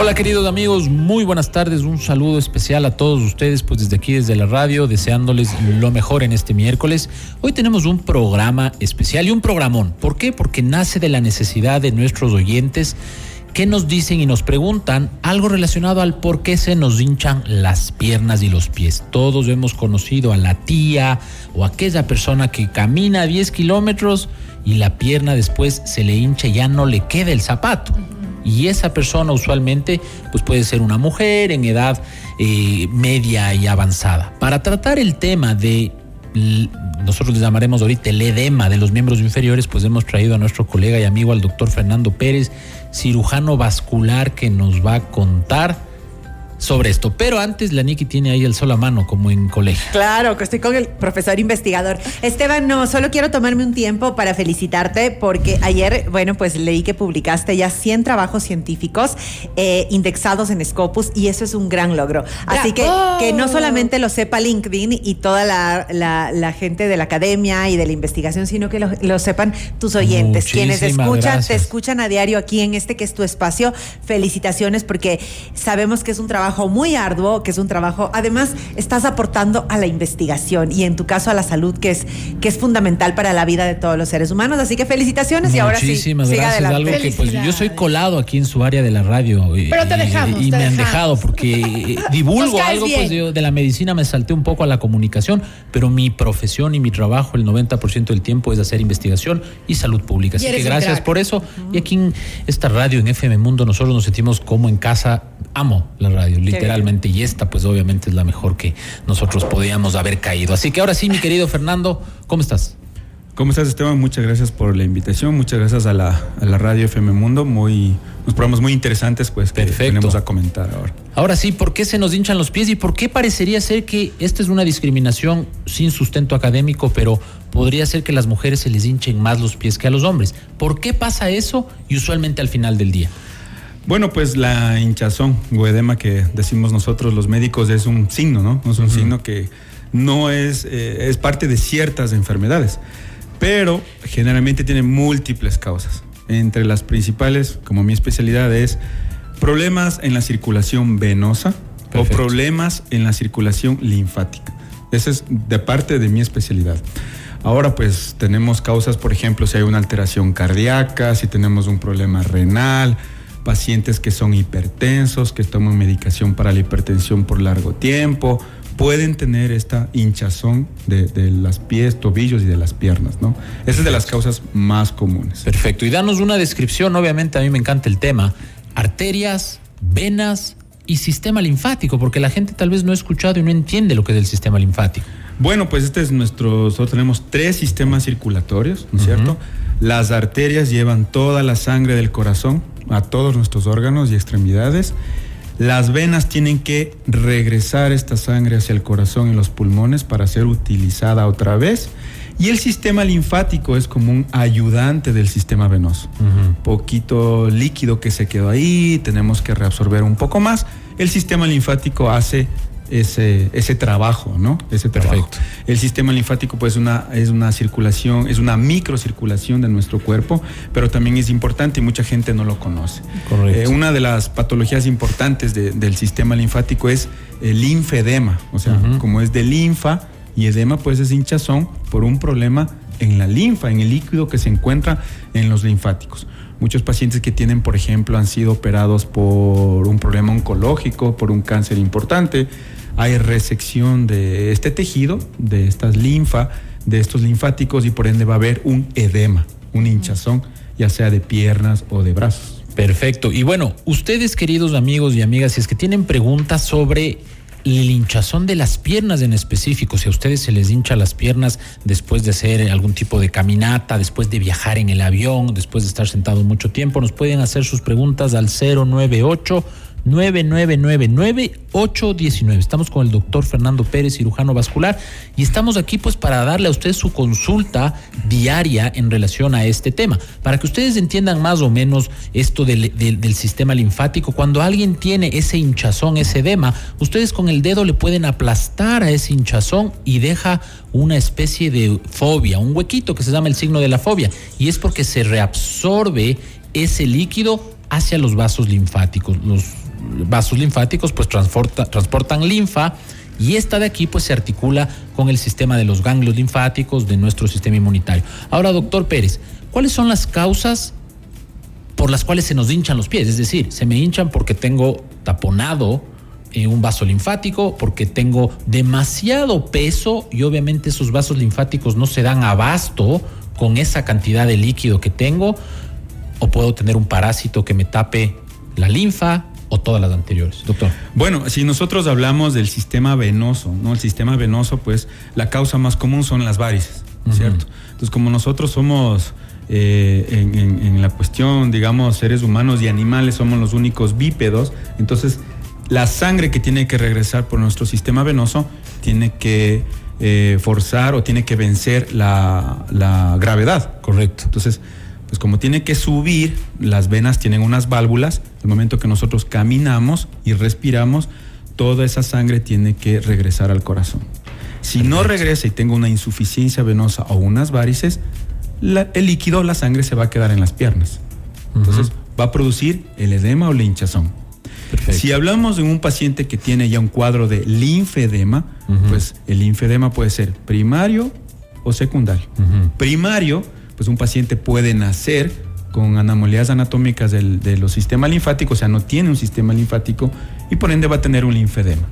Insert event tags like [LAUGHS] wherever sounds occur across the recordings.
Hola queridos amigos, muy buenas tardes, un saludo especial a todos ustedes, pues desde aquí, desde la radio, deseándoles lo mejor en este miércoles. Hoy tenemos un programa especial y un programón. ¿Por qué? Porque nace de la necesidad de nuestros oyentes que nos dicen y nos preguntan algo relacionado al por qué se nos hinchan las piernas y los pies. Todos hemos conocido a la tía o aquella persona que camina 10 kilómetros y la pierna después se le hincha y ya no le queda el zapato y esa persona usualmente pues puede ser una mujer en edad eh, media y avanzada. Para tratar el tema de nosotros le llamaremos ahorita el edema de los miembros inferiores, pues hemos traído a nuestro colega y amigo al doctor Fernando Pérez, cirujano vascular, que nos va a contar sobre esto. Pero antes la Niki tiene ahí el sol a mano, como en colegio. Claro, que estoy con el profesor investigador. Esteban, no, solo quiero tomarme un tiempo para felicitarte porque ayer, bueno, pues leí que publicaste ya 100 trabajos científicos eh, indexados en Scopus y eso es un gran logro. Así que que no solamente lo sepa LinkedIn y toda la, gente de la academia y de la investigación, sino que lo, sepan tus oyentes, quienes escuchan, te escuchan a diario aquí en este que es tu espacio. Felicitaciones porque sabemos que es un trabajo muy arduo, que es un trabajo, además estás aportando a la investigación y en tu caso a la salud, que es, que es fundamental para la vida de todos los seres humanos. Así que felicitaciones y ahora sí. Muchísimas gracias. Algo que pues yo soy colado aquí en su área de la radio. Pero te dejamos. Y, me han dejado porque [LAUGHS] divulgo algo pues yo de la medicina me salté un poco a la comunicación, pero mi profesión y mi trabajo el 90% del tiempo es hacer investigación y salud pública. Así que gracias por eso. Y aquí en esta radio en FM Mundo nosotros nos sentimos como en casa. Amo la radio literalmente, y esta pues obviamente es la mejor que nosotros podíamos haber caído. Así que ahora sí, mi querido Fernando, ¿cómo estás? ¿Cómo estás, Esteban? Muchas gracias por la invitación, muchas gracias a la, radio FM Mundo, muy, unos programas muy interesantes pues que tenemos a comentar ahora. Ahora sí, ¿por qué se nos hinchan los pies y por qué parecería ser que esta es una discriminación sin sustento académico, pero podría ser que las mujeres se les hinchen más los pies que a los hombres? ¿Por qué pasa eso y usualmente al final del día? Bueno, pues la hinchazón o edema que decimos nosotros los médicos es un signo, ¿no? Es un signo que no es, eh, es parte de ciertas enfermedades, pero generalmente tiene múltiples causas. Entre las principales, como mi especialidad, es problemas en la circulación venosa o problemas en la circulación linfática. Esa es de parte de mi especialidad. Ahora pues tenemos causas, por ejemplo, si hay una alteración cardíaca, si tenemos un problema renal, pacientes que son hipertensos, que toman medicación para la hipertensión por largo tiempo, pueden tener esta hinchazón de, de las pies, tobillos y de las piernas, ¿no? Esa es de las causas más comunes. Perfecto. Y danos una descripción, obviamente a mí me encanta el tema, arterias, venas y sistema linfático, porque la gente tal vez no ha escuchado y no entiende lo que es el sistema linfático. Bueno, pues este es nuestro, nosotros tenemos tres sistemas circulatorios, ¿no es cierto? Las arterias llevan toda la sangre del corazón a todos nuestros órganos y extremidades. Las venas tienen que regresar esta sangre hacia el corazón y los pulmones para ser utilizada otra vez. Y el sistema linfático es como un ayudante del sistema venoso. Poquito líquido que se quedó ahí, tenemos que reabsorber un poco más. El sistema linfático hace ese, ese trabajo, ¿no? Ese trabajo. El sistema linfático, pues, una, es una circulación, es una microcirculación de nuestro cuerpo, pero también es importante y mucha gente no lo conoce. Eh, una de las patologías importantes del sistema linfático es el linfedema, o sea, como es de linfa y edema, pues es hinchazón por un problema en la linfa, en el líquido que se encuentra en los linfáticos. Muchos pacientes que tienen, por ejemplo, han sido operados por un problema oncológico, por un cáncer importante, hay resección de este tejido, de estas linfa, de estos linfáticos y por ende va a haber un edema, un hinchazón, ya sea de piernas o de brazos. Perfecto. Y bueno, ustedes queridos amigos y amigas, si es que tienen preguntas sobre el hinchazón de las piernas en específico, si a ustedes se les hincha las piernas después de hacer algún tipo de caminata, después de viajar en el avión, después de estar sentado mucho tiempo, nos pueden hacer sus preguntas al 098 9999-819. Estamos con el doctor Fernando Pérez, cirujano vascular, y estamos aquí pues para darle a usted su consulta diaria en relación a este tema, para que ustedes entiendan más o menos esto del, del sistema linfático. Cuando alguien tiene ese hinchazón, ese edema, ustedes con el dedo le pueden aplastar a ese hinchazón y deja una especie de fobia, un huequito que se llama el signo de la fobia, y es porque se reabsorbe ese líquido hacia los vasos linfáticos. Los vasos linfáticos pues transportan linfa y esta de aquí pues se articula con el sistema de los ganglios linfáticos de nuestro sistema inmunitario. Ahora, doctor Pérez, ¿cuáles son las causas por las cuales se nos hinchan los pies? Es decir, se me hinchan porque tengo taponado eh, un vaso linfático, porque tengo demasiado peso y obviamente esos vasos linfáticos no se dan abasto con esa cantidad de líquido que tengo, o puedo tener un parásito que me tape la linfa o todas las anteriores, doctor. Bueno, si nosotros hablamos del sistema venoso, ¿no? El sistema venoso, pues la causa más común son las varices, ¿cierto? Entonces, como nosotros somos eh, en, en, la cuestión, digamos, seres humanos y animales, somos los únicos bípedos, entonces la sangre que tiene que regresar por nuestro sistema venoso tiene que eh, forzar o tiene que vencer la, gravedad. Correcto. Entonces, pues como tiene que subir, las venas tienen unas válvulas, el momento que nosotros caminamos y respiramos, toda esa sangre tiene que regresar al corazón. Si no regresa y tengo una insuficiencia venosa o unas varices, el líquido, la sangre se va a quedar en las piernas. Entonces va a producir el edema o la hinchazón. Si hablamos de un paciente que tiene ya un cuadro de linfedema, pues el linfedema puede ser primario o secundario. Primario, pues un paciente puede nacer con anomalias anatómicas del, de los sistemas linfáticos, o sea, no tiene un sistema linfático y por ende va a tener un linfedema.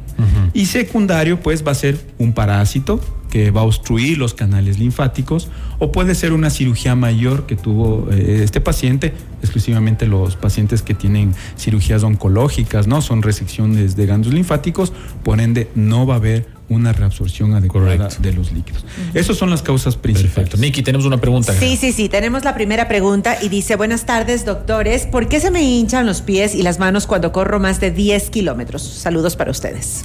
Y secundario, pues va a ser un parásito que va a obstruir los canales linfáticos o puede ser una cirugía mayor que tuvo eh, este paciente, exclusivamente los pacientes que tienen cirugías oncológicas, ¿no? Son resecciones de ganglios linfáticos, por ende no va a haber una reabsorción adecuada de los líquidos. Esas son las causas principales. Perfecto. Niki, tenemos una pregunta. Sí, sí, sí, tenemos la primera pregunta y dice, buenas tardes, doctores, ¿por qué se me hinchan los pies y las manos cuando corro más de 10 kilómetros? Saludos para ustedes.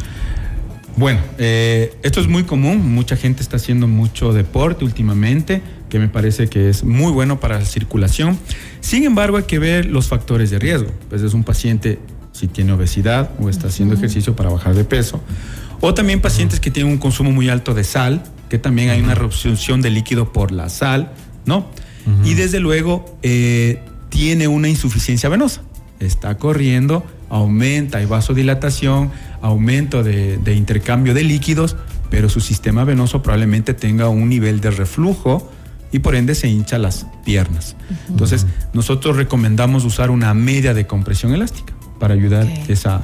Bueno, eh, esto es muy común, mucha gente está haciendo mucho deporte últimamente, que me parece que es muy bueno para la circulación. Sin embargo, hay que ver los factores de riesgo. Pues es un paciente si tiene obesidad o está haciendo ejercicio para bajar de peso o también pacientes que tienen un consumo muy alto de sal, que también hay una reabsorción de líquido por la sal, ¿no? Y desde luego eh, tiene una insuficiencia venosa. Está corriendo, aumenta, hay vasodilatación, aumento de, intercambio de líquidos, pero su sistema venoso probablemente tenga un nivel de reflujo y por ende se hincha las piernas. Entonces, nosotros recomendamos usar una media de compresión elástica para ayudar esa,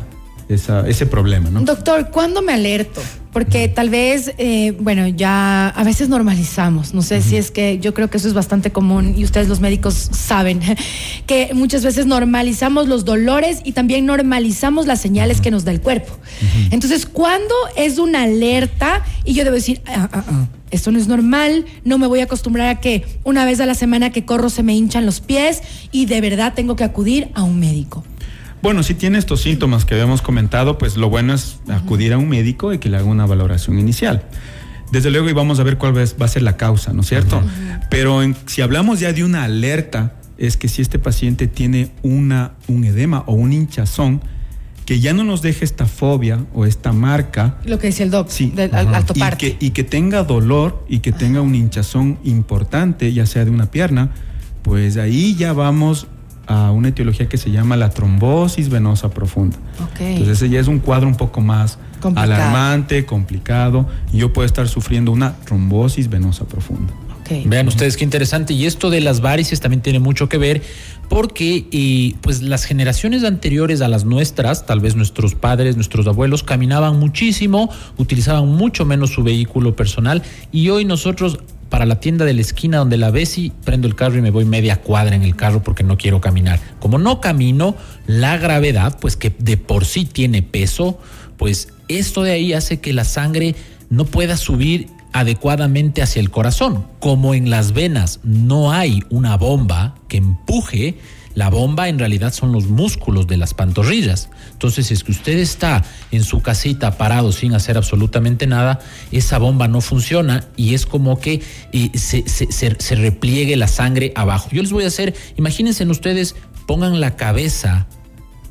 ese problema, ¿no? Doctor, ¿cuándo me alerto? Porque tal vez, eh, bueno, ya a veces normalizamos, no sé si es que yo creo que eso es bastante común y ustedes los médicos saben, [LAUGHS] que muchas veces normalizamos los dolores y también normalizamos las señales que nos da el cuerpo. Entonces, ¿cuándo es una alerta y yo debo decir, ah, ah, ah, esto no es normal, no me voy a acostumbrar a que una vez a la semana que corro se me hinchan los pies y de verdad tengo que acudir a un médico? Bueno, si tiene estos síntomas que habíamos comentado, pues lo bueno es acudir a un médico y que le haga una valoración inicial. Desde luego, y vamos a ver cuál va a ser la causa, ¿no es cierto? Pero si hablamos ya de una alerta, es que si este paciente tiene una, un edema o un hinchazón, que ya no nos deje esta fobia o esta marca. Lo que dice el doc, sí, y, que, y que tenga dolor y que tenga un hinchazón importante, ya sea de una pierna, pues ahí ya vamos a una etiología que se llama la trombosis venosa profunda. Entonces ese ya es un cuadro un poco más alarmante, complicado, y yo puedo estar sufriendo una trombosis venosa profunda. Vean ustedes qué interesante. Y esto de las varices también tiene mucho que ver porque eh, pues las generaciones anteriores a las nuestras, tal vez nuestros padres, nuestros abuelos, caminaban muchísimo, utilizaban mucho menos su vehículo personal y hoy nosotros para la tienda de la esquina donde la ves y prendo el carro y me voy media cuadra en el carro porque no quiero caminar. Como no camino, la gravedad, pues que de por sí tiene peso, pues esto de ahí hace que la sangre no pueda subir adecuadamente hacia el corazón. Como en las venas no hay una bomba que empuje, la bomba en realidad son los músculos de las pantorrillas. Entonces, es que usted está en su casita parado sin hacer absolutamente nada, esa bomba no funciona y es como que eh, se, se, repliegue la sangre abajo. Yo les voy a hacer, imagínense ustedes, pongan la cabeza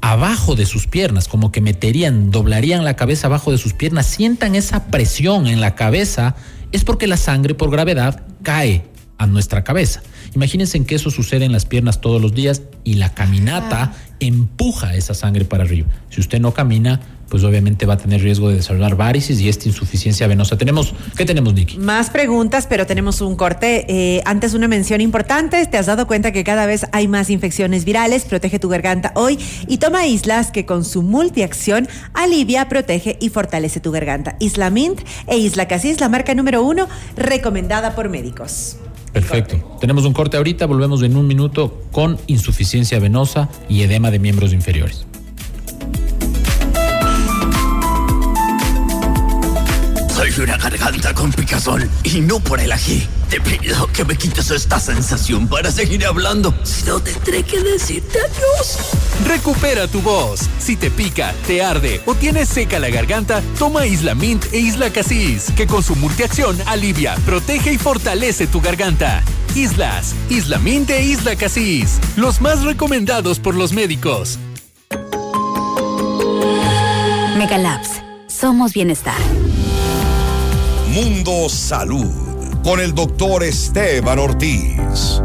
abajo de sus piernas, como que meterían, doblarían la cabeza abajo de sus piernas, sientan esa presión en la cabeza, es porque la sangre por gravedad cae a nuestra cabeza. Imagínense en que eso sucede en las piernas todos los días y la caminata empuja esa sangre para arriba. Si usted no camina, pues obviamente va a tener riesgo de desarrollar varices y esta insuficiencia venosa. Tenemos, ¿qué tenemos, Nicky? Más preguntas, pero tenemos un corte. Eh, antes una mención importante, te has dado cuenta que cada vez hay más infecciones virales, protege tu garganta hoy y toma Islas que con su multiacción alivia, protege y fortalece tu garganta. Isla Mint e Isla Casis, la marca número uno recomendada por médicos. Perfecto. Tenemos un corte ahorita, volvemos en un minuto con insuficiencia venosa y edema de miembros inferiores. Una garganta con picazón y no por el ají. Te pido que me quites esta sensación para seguir hablando. Si no, tendré que decirte adiós. Recupera tu voz. Si te pica, te arde o tienes seca la garganta, toma Isla Mint e Isla Casis, que con su multiacción alivia, protege y fortalece tu garganta. Islas, Isla Mint e Isla Casis, los más recomendados por los médicos. Megalabs, somos bienestar. Mundo Salud con el doctor Esteban Ortiz.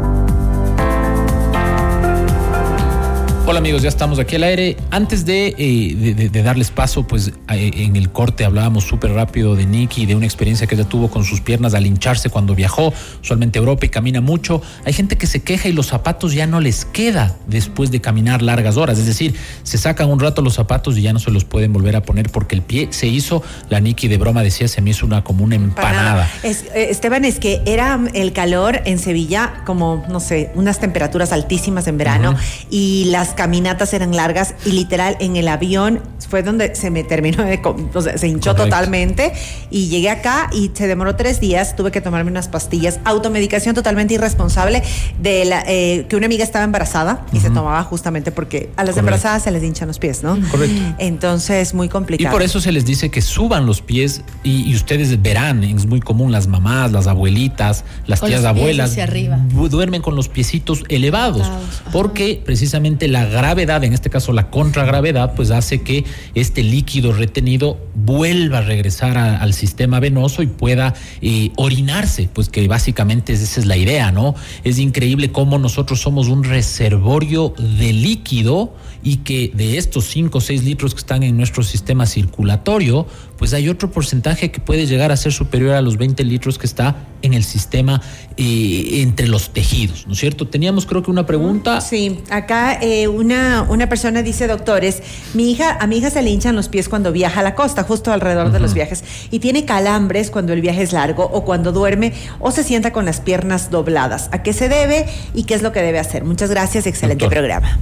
Hola amigos, ya estamos aquí al aire. Antes de, eh, de- de- de darles paso, pues eh, en el corte hablábamos súper rápido de Nicky, de una experiencia que ella tuvo con sus piernas al hincharse cuando viajó, usualmente a Europa y camina mucho. Hay gente que se queja y los zapatos ya no les queda después de caminar largas horas. Es decir, se sacan un rato los zapatos y ya no se los pueden volver a poner porque el pie se hizo, la Nicky de broma decía, se me hizo una como una empanada. Es- eh, Esteban, es que era el calor en Sevilla como, no sé, unas temperaturas altísimas en verano y las caminatas eran largas y literal en el avión fue donde se me terminó de, o sea, se hinchó Correcto. totalmente y llegué acá y se demoró tres días, tuve que tomarme unas pastillas, automedicación totalmente irresponsable de la, eh, que una amiga estaba embarazada y se tomaba justamente porque a las Correcto. embarazadas se les hinchan los pies, ¿no? Correcto. Entonces, muy Y complicado. por eso se les dice que suban los pies y, y ustedes verán, es muy común, las mamás, las abuelitas, las Con tías los pies abuelas hacia arriba. du- duermen con los piecitos elevados, Elevados, porque precisamente la gravedad, en este caso la contragravedad, pues hace que este líquido retenido vuelva a regresar al sistema venoso y pueda eh, orinarse, pues que básicamente es- esa es la idea, ¿no? Es increíble cómo nosotros somos un reservorio de líquido y que de estos 5 o 6 litros que están en nuestro sistema circulatorio, pues hay otro porcentaje que puede llegar a ser superior a los 20 litros que está en el sistema eh, entre los tejidos, ¿no es cierto? Teníamos creo que una pregunta. Sí, acá eh, una, una persona dice, doctores, mi hija, a mi hija se le hinchan los pies cuando viaja a la costa, justo alrededor de los viajes, y tiene calambres cuando el viaje es largo o cuando duerme o se sienta con las piernas dobladas. ¿A qué se debe y qué es lo que debe hacer? Muchas gracias, excelente Doctor. programa.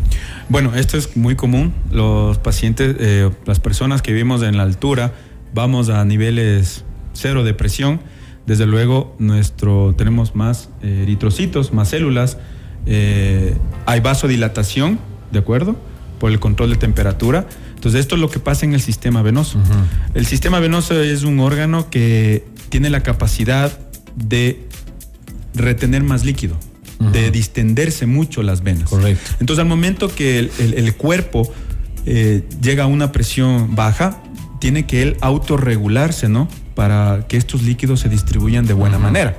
Bueno, esto es muy común. Los pacientes, eh, las personas que vivimos en la altura, vamos a niveles cero de presión. Desde luego, nuestro, tenemos más eh, eritrocitos, más células. eh, hay vasodilatación, ¿de acuerdo? Por el control de temperatura. Entonces, esto es lo que pasa en el sistema venoso. El sistema venoso es un órgano que tiene la capacidad de retener más líquido, de distenderse mucho las venas. Correcto. Entonces, al momento que el, el- el cuerpo eh, llega a una presión baja, tiene que él autorregularse, ¿no? Para que estos líquidos se distribuyan de buena manera.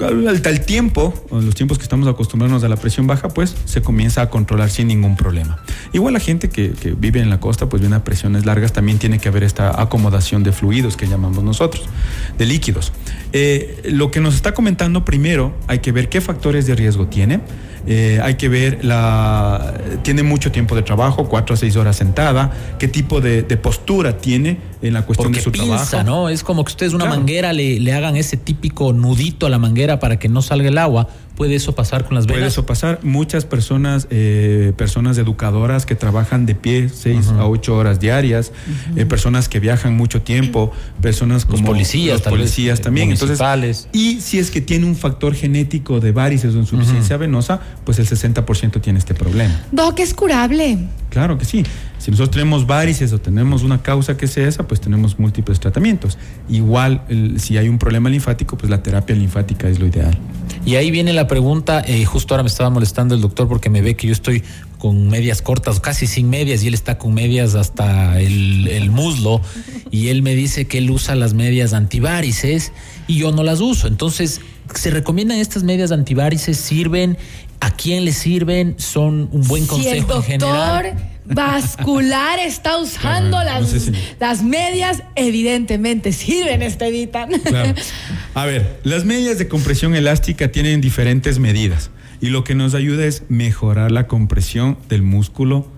Al, al- al tiempo, los tiempos que estamos acostumbrados a la presión baja, pues se comienza a controlar sin ningún problema. Igual la gente que, que vive en la costa, pues viene a presiones largas, también tiene que haber esta acomodación de fluidos que llamamos nosotros, de líquidos. Eh, lo que nos está comentando primero, hay que ver qué factores de riesgo tiene. Eh, hay que ver la tiene mucho tiempo de trabajo, cuatro a seis horas sentada, qué tipo de, de postura tiene en la cuestión Porque de su pinza, trabajo. ¿no? Es como que ustedes una Claro. manguera le, le hagan ese típico nudito a la manguera para que no salga el agua. ¿Puede eso pasar con las venas? Puede eso pasar. Muchas personas, eh, personas educadoras que trabajan de pie seis a ocho horas diarias, eh, personas que viajan mucho tiempo, personas Los como policías, los tal vez, policías eh, también. Entonces, y si es que tiene un factor genético de varices o insuficiencia venosa, pues el 60% tiene este problema. Doc, es curable. Claro que sí. Si nosotros tenemos varices o tenemos una causa que sea esa, pues tenemos múltiples tratamientos. Igual, el- si hay un problema linfático, pues la terapia linfática es lo ideal. Y ahí viene la pregunta, eh, justo ahora me estaba molestando el doctor porque me ve que yo estoy con medias cortas, casi sin medias, y él está con medias hasta el, el muslo, y él me dice que él usa las medias antivarices y yo no las uso. Entonces, ¿Se recomiendan estas medias antivarices? ¿Sirven? ¿A quién les sirven? ¿Son un buen consejo si el doctor en general? Vascular está usando Claro, no las, sé las medias, evidentemente sirven, Estevitan. Claro. [LAUGHS] A ver, las medias de compresión elástica tienen diferentes medidas y lo que nos ayuda es mejorar la compresión del músculo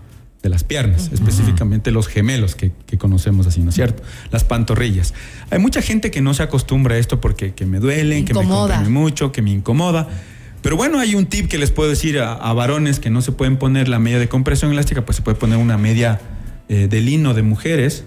de las piernas, específicamente los gemelos que, que conocemos así, ¿no es cierto? Las pantorrillas. Hay mucha gente que no se acostumbra a esto porque que me duelen, que me mucho, que me incomoda. Pero bueno, hay un tip que les puedo decir a, a varones que no se pueden poner la media de compresión elástica, pues se puede poner una media eh, de lino de mujeres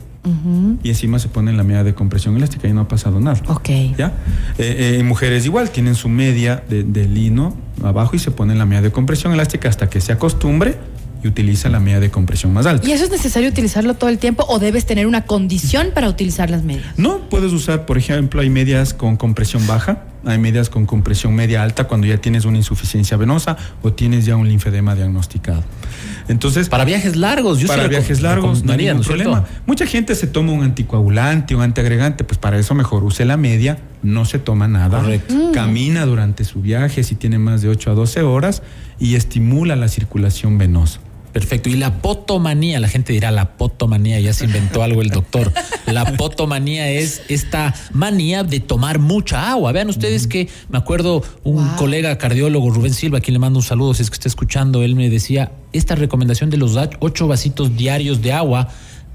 y encima se pone la media de compresión elástica y no ha pasado nada. Ok. ¿Ya? Eh, eh, mujeres igual, tienen su media de, de lino abajo y se ponen la media de compresión elástica hasta que se acostumbre y utiliza la media de compresión más alta. ¿Y eso es necesario utilizarlo todo el tiempo o debes tener una condición para utilizar las medias? No, puedes usar, por ejemplo, hay medias con compresión baja, hay medias con compresión media alta cuando ya tienes una insuficiencia venosa o tienes ya un linfedema diagnosticado. Entonces, Para viajes largos, yo para viajes largos no hay ningún ¿no es cierto? problema. Mucha gente se toma un anticoagulante, un antiagregante, pues para eso mejor use la media, no se toma nada. Correcto. Mm. Camina durante su viaje si tiene más de 8 a 12 horas y estimula la circulación venosa. Perfecto. Y la potomanía, la gente dirá la potomanía, ya se inventó algo el doctor. La potomanía es esta manía de tomar mucha agua. Vean ustedes que me acuerdo un Wow. colega cardiólogo, Rubén Silva, a quien le mando un saludo si es que está escuchando, él me decía, esta recomendación de los ocho vasitos diarios de agua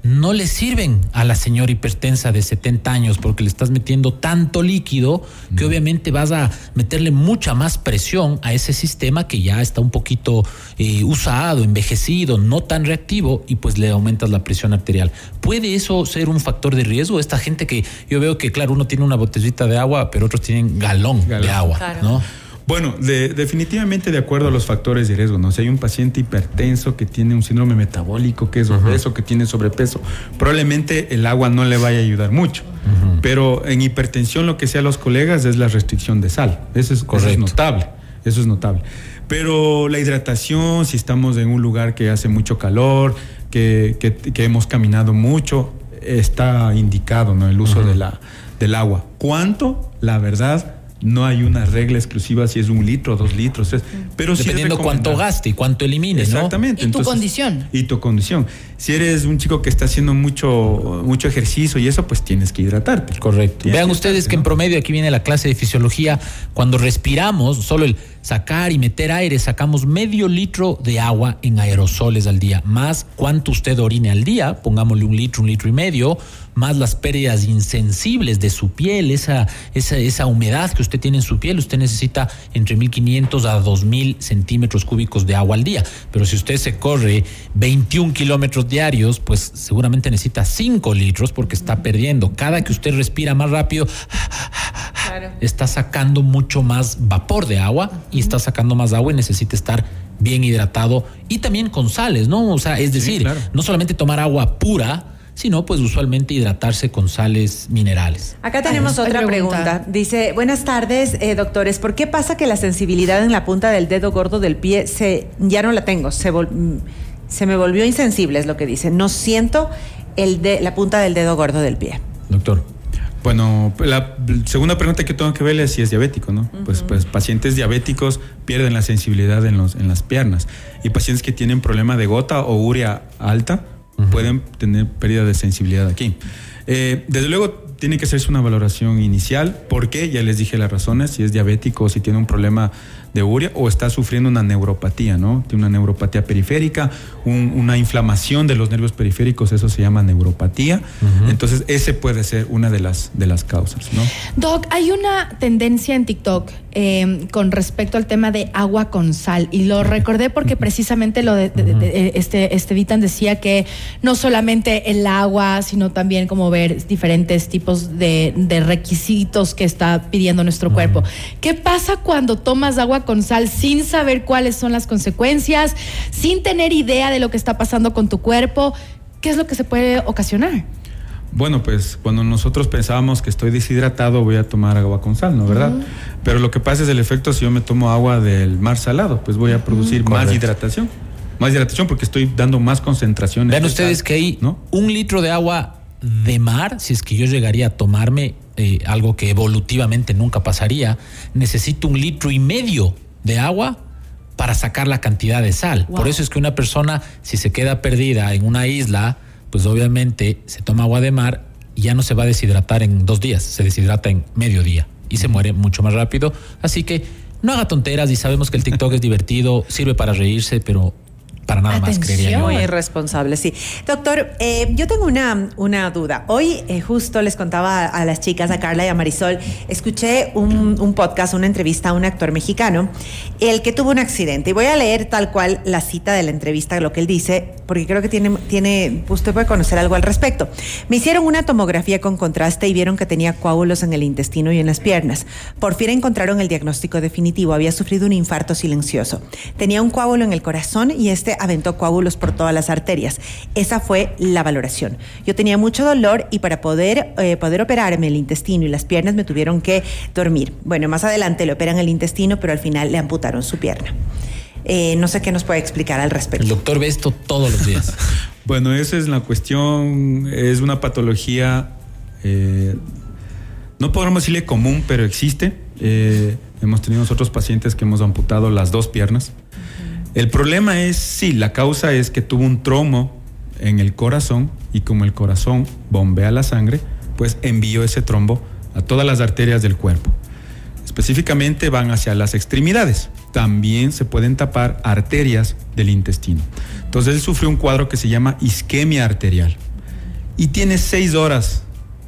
no le sirven a la señora hipertensa de 70 años porque le estás metiendo tanto líquido que obviamente vas a meterle mucha más presión a ese sistema que ya está un poquito eh, usado, envejecido, no tan reactivo y pues le aumentas la presión arterial. ¿Puede eso ser un factor de riesgo? Esta gente que yo veo que claro, uno tiene una botellita de agua, pero otros tienen galón, de Galón. agua, Claro. ¿no? Bueno, de- definitivamente de acuerdo a los factores de riesgo, ¿no? Si hay un paciente hipertenso que tiene un síndrome metabólico, que es obeso, que tiene sobrepeso, probablemente el agua no le vaya a ayudar mucho. Pero en hipertensión lo que sea los colegas es la restricción de sal. Eso es, eso es Correcto. notable. Eso es notable. Pero la hidratación, si estamos en un lugar que hace mucho calor, que, que- que hemos caminado mucho, está indicado ¿no? el uso de la, del agua. ¿Cuánto? La verdad, no hay una regla exclusiva si es un litro, dos litros, tres, pero sí es Dependiendo cuánto gaste y cuánto elimine, ¿no? Exactamente. Y tu condición. Y tu condición. Si eres un chico que está haciendo mucho, mucho ejercicio y eso, pues tienes que hidratarte. Correcto. Tienes Vean que ustedes que en ¿no? promedio aquí viene la clase de fisiología. Cuando respiramos, solo el sacar y meter aire, sacamos medio litro de agua en aerosoles al día. Más cuánto usted orine al día, pongámosle un litro, un litro y medio, más las pérdidas insensibles de su piel, esa, esa, esa humedad que usted tiene en su piel, usted necesita entre 1500 a 2000 centímetros cúbicos de agua al día. Pero si usted se corre 21 kilómetros diarios, pues seguramente necesita 5 litros porque está perdiendo. Cada que usted respira más rápido, está sacando mucho más vapor de agua y está sacando más agua y necesita estar bien hidratado y también con sales, ¿no? O sea, es decir, claro. no solamente tomar agua pura, sino pues usualmente hidratarse con sales minerales. Acá tenemos Ay, otra pregunta. pregunta. Dice, buenas tardes, eh, doctores. ¿Por qué pasa que la sensibilidad en la punta del dedo gordo del pie se, ya no la tengo, se, vol- mm, se me volvió insensible, es lo que dice. No siento el de, la punta del dedo gordo del pie. Doctor. Bueno, la segunda pregunta que tengo que verle es si es diabético, ¿no? Pues, pues pacientes diabéticos pierden la sensibilidad en, los, en las piernas. Y pacientes que tienen problema de gota o urea alta pueden tener pérdida de sensibilidad aquí. Eh, desde luego, tiene que hacerse una valoración inicial. ¿Por qué? Ya les dije las razones, si es diabético si tiene un problema de urea o está sufriendo una neuropatía, ¿no? Tiene una neuropatía periférica, un- una inflamación de los nervios periféricos, eso se llama neuropatía. Entonces, ese puede ser una de las, de las causas, ¿no? Doc, hay una tendencia en TikTok eh, con respecto al tema de agua con sal y lo recordé porque precisamente lo de, de- de- de- este, este Vitan decía que no solamente el agua, sino también como ver diferentes tipos de, de requisitos que está pidiendo nuestro cuerpo. ¿Qué pasa cuando tomas agua con sal sin saber cuáles son las consecuencias, sin tener idea de lo que está pasando con tu cuerpo? ¿Qué es lo que se puede ocasionar? Bueno, pues cuando nosotros pensábamos que estoy deshidratado voy a tomar agua con sal, ¿no verdad? Pero lo que pasa es el efecto si yo me tomo agua del mar salado, pues voy a producir más Correcto. hidratación. Más hidratación porque estoy dando más concentraciones. Vean de ustedes sal, que hay ¿no? un litro de agua de mar, si es que yo llegaría a tomarme eh, algo que evolutivamente nunca pasaría, necesito un litro y medio de agua para sacar la cantidad de sal. Por eso es que una persona, si se queda perdida en una isla, pues obviamente se toma agua de mar y ya no se va a deshidratar en dos días, se deshidrata en medio día y se muere mucho más rápido. Así que no haga tonteras y sabemos que el TikTok es [LAUGHS] divertido, sirve para reírse, pero para nada más, creería yo. Muy irresponsable, sí. Doctor, eh, yo tengo una, una duda. Hoy eh, justo les contaba a, las chicas, a Carla y a Marisol, escuché un, un, podcast, una entrevista a un actor mexicano, el que tuvo un accidente. Y voy a leer tal cual la cita de la entrevista, lo que él dice, porque creo que tiene, tiene usted puede conocer algo al respecto. Me hicieron una tomografía con contraste y vieron que tenía coágulos en el intestino y en las piernas. Por fin encontraron el diagnóstico definitivo. Había sufrido un infarto silencioso. Tenía un coágulo en el corazón y este aventó coágulos por todas las arterias. Esa fue la valoración. Yo tenía mucho dolor y para poder, eh, poder operarme el intestino y las piernas me tuvieron que dormir. Bueno, más adelante le operan el intestino, pero al final le amputaron su pierna. Eh, no sé qué nos puede explicar al respecto. El doctor ve esto todos los días. [LAUGHS] bueno, esa es la cuestión. Es una patología, eh, no podemos decirle común, pero existe. hemos tenido nosotros pacientes que hemos amputado las dos piernas. El problema es, sí, la causa es que tuvo un tromo en el corazón y como el corazón bombea la sangre, pues envió ese trombo a todas las arterias del cuerpo. Específicamente van hacia las extremidades. También se pueden tapar arterias del intestino. Entonces él sufrió un cuadro que se llama isquemia arterial y tiene seis horas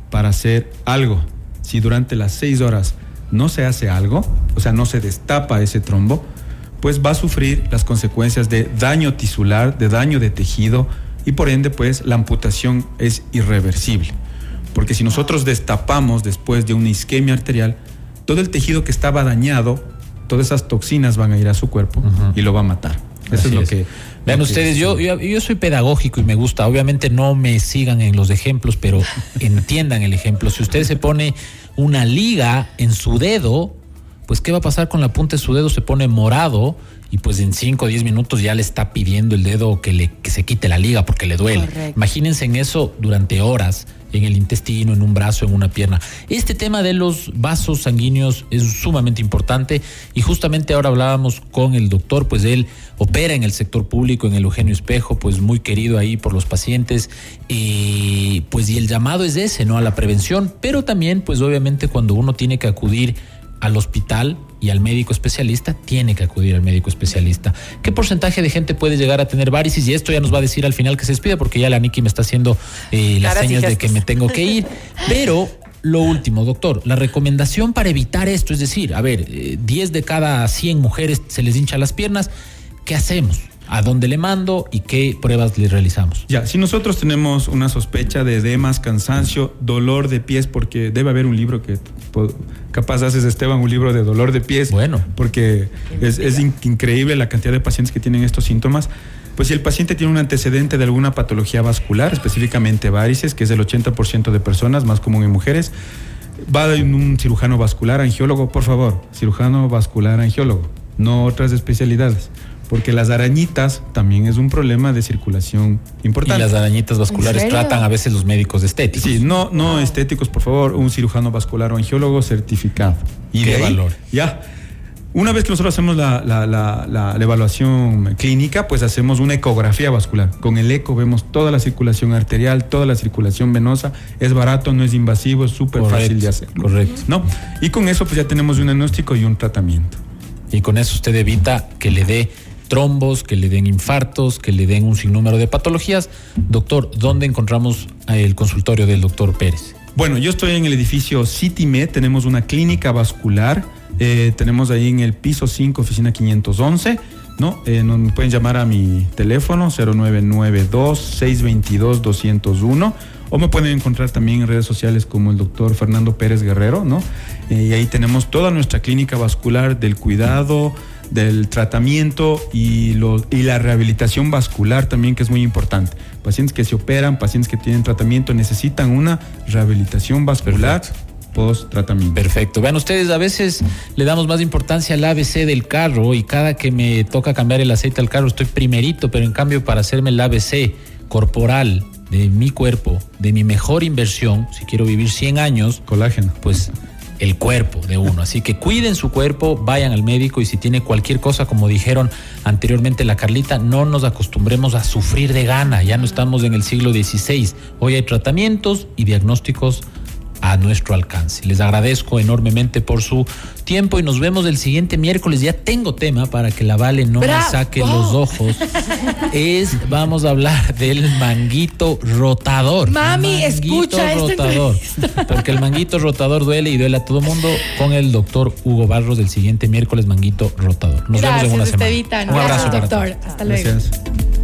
para hacer algo. Si durante las seis horas no se hace algo, o sea, no se destapa ese trombo, pues va a sufrir las consecuencias de daño tisular, de daño de tejido y por ende pues la amputación es irreversible. Porque si nosotros destapamos después de una isquemia arterial, todo el tejido que estaba dañado, todas esas toxinas van a ir a su cuerpo y lo va a matar. Eso es lo que... Vean ustedes, yo, yo, yo, soy pedagógico y me gusta, obviamente no me sigan en los ejemplos, pero [LAUGHS] entiendan el ejemplo. Si usted se pone una liga en su dedo, pues ¿qué va a pasar con la punta de su dedo? Se pone morado y pues en 5 o 10 minutos ya le está pidiendo el dedo que, le, que se quite la liga porque le duele. Imagínense en eso durante horas, en el intestino, en un brazo, en una pierna. Este tema de los vasos sanguíneos es sumamente importante y justamente ahora hablábamos con el doctor, pues él opera en el sector público, en el Eugenio Espejo, pues muy querido ahí por los pacientes y pues y el llamado es ese, ¿no? A la prevención, pero también pues obviamente cuando uno tiene que acudir al hospital y al médico especialista, tiene que acudir al médico especialista. ¿Qué porcentaje de gente puede llegar a tener varices? Y esto ya nos va a decir al final que se despide, porque ya la Niki me está haciendo eh, las señas de que me tengo que ir. [LAUGHS] Pero lo último, doctor, la recomendación para evitar esto, es decir, a ver, 10 eh, de cada 100 mujeres se les hincha las piernas, ¿qué hacemos? A dónde le mando y qué pruebas le realizamos. Ya, si nosotros tenemos una sospecha de edemas, cansancio, dolor de pies, porque debe haber un libro que capaz haces, Esteban, un libro de dolor de pies. Bueno. Porque es, increíble la cantidad de pacientes que tienen estos síntomas. Pues si el paciente tiene un antecedente de alguna patología vascular, específicamente varices, que es el 80% de personas, más común en mujeres, va a un cirujano vascular, angiólogo, por favor, cirujano vascular, angiólogo, no otras especialidades porque las arañitas también es un problema de circulación importante. Y las arañitas vasculares tratan a veces los médicos estéticos. Sí, no, no estéticos, por favor, un cirujano vascular o angiólogo certificado. Y ¿Qué de valor? Ya. Una vez que nosotros hacemos la, la, evaluación clínica, pues hacemos una ecografía vascular. Con el eco vemos toda la circulación arterial, toda la circulación venosa. Es barato, no es invasivo, es súper fácil de hacer. Correcto. ¿No? Y con eso pues ya tenemos un diagnóstico y un tratamiento. Y con eso usted evita que le dé trombos, que le den infartos, que le den un sinnúmero de patologías. Doctor, ¿dónde encontramos el consultorio del doctor Pérez? Bueno, yo estoy en el edificio CityMed, tenemos una clínica vascular, eh, tenemos ahí en el piso 5, oficina 511. ¿no? Eh, pueden llamar a mi teléfono 0992-622-201 o me pueden encontrar también en redes sociales como el doctor Fernando Pérez Guerrero, ¿no? Eh, y ahí tenemos toda nuestra clínica vascular del cuidado, del tratamiento y, y la rehabilitación vascular también, que es muy importante. Pacientes que se operan, pacientes que tienen tratamiento, necesitan una rehabilitación vascular. Post tratamiento. Perfecto. Vean ustedes, a veces le damos más importancia al ABC del carro y cada que me toca cambiar el aceite al carro estoy primerito, pero en cambio para hacerme el ABC corporal de mi cuerpo, de mi mejor inversión, si quiero vivir 100 años, Colágeno. pues el cuerpo de uno. Así que cuiden su cuerpo, vayan al médico y si tiene cualquier cosa, como dijeron anteriormente la Carlita, no nos acostumbremos a sufrir de gana. Ya no estamos en el siglo XVI. Hoy hay tratamientos y diagnósticos a nuestro alcance. Les agradezco enormemente por su tiempo y nos vemos el siguiente miércoles. Ya tengo tema para que la Vale no ¡Bravo! me saque los ojos. Es, vamos a hablar del manguito rotador. Mami, escucha esta rotador. Porque el manguito rotador duele y duele a todo mundo con el doctor Hugo Barros del siguiente miércoles, manguito rotador. Nos vemos en una semana. Estevita. Un abrazo Gracias, para doctor. todos. Hasta luego. Gracias.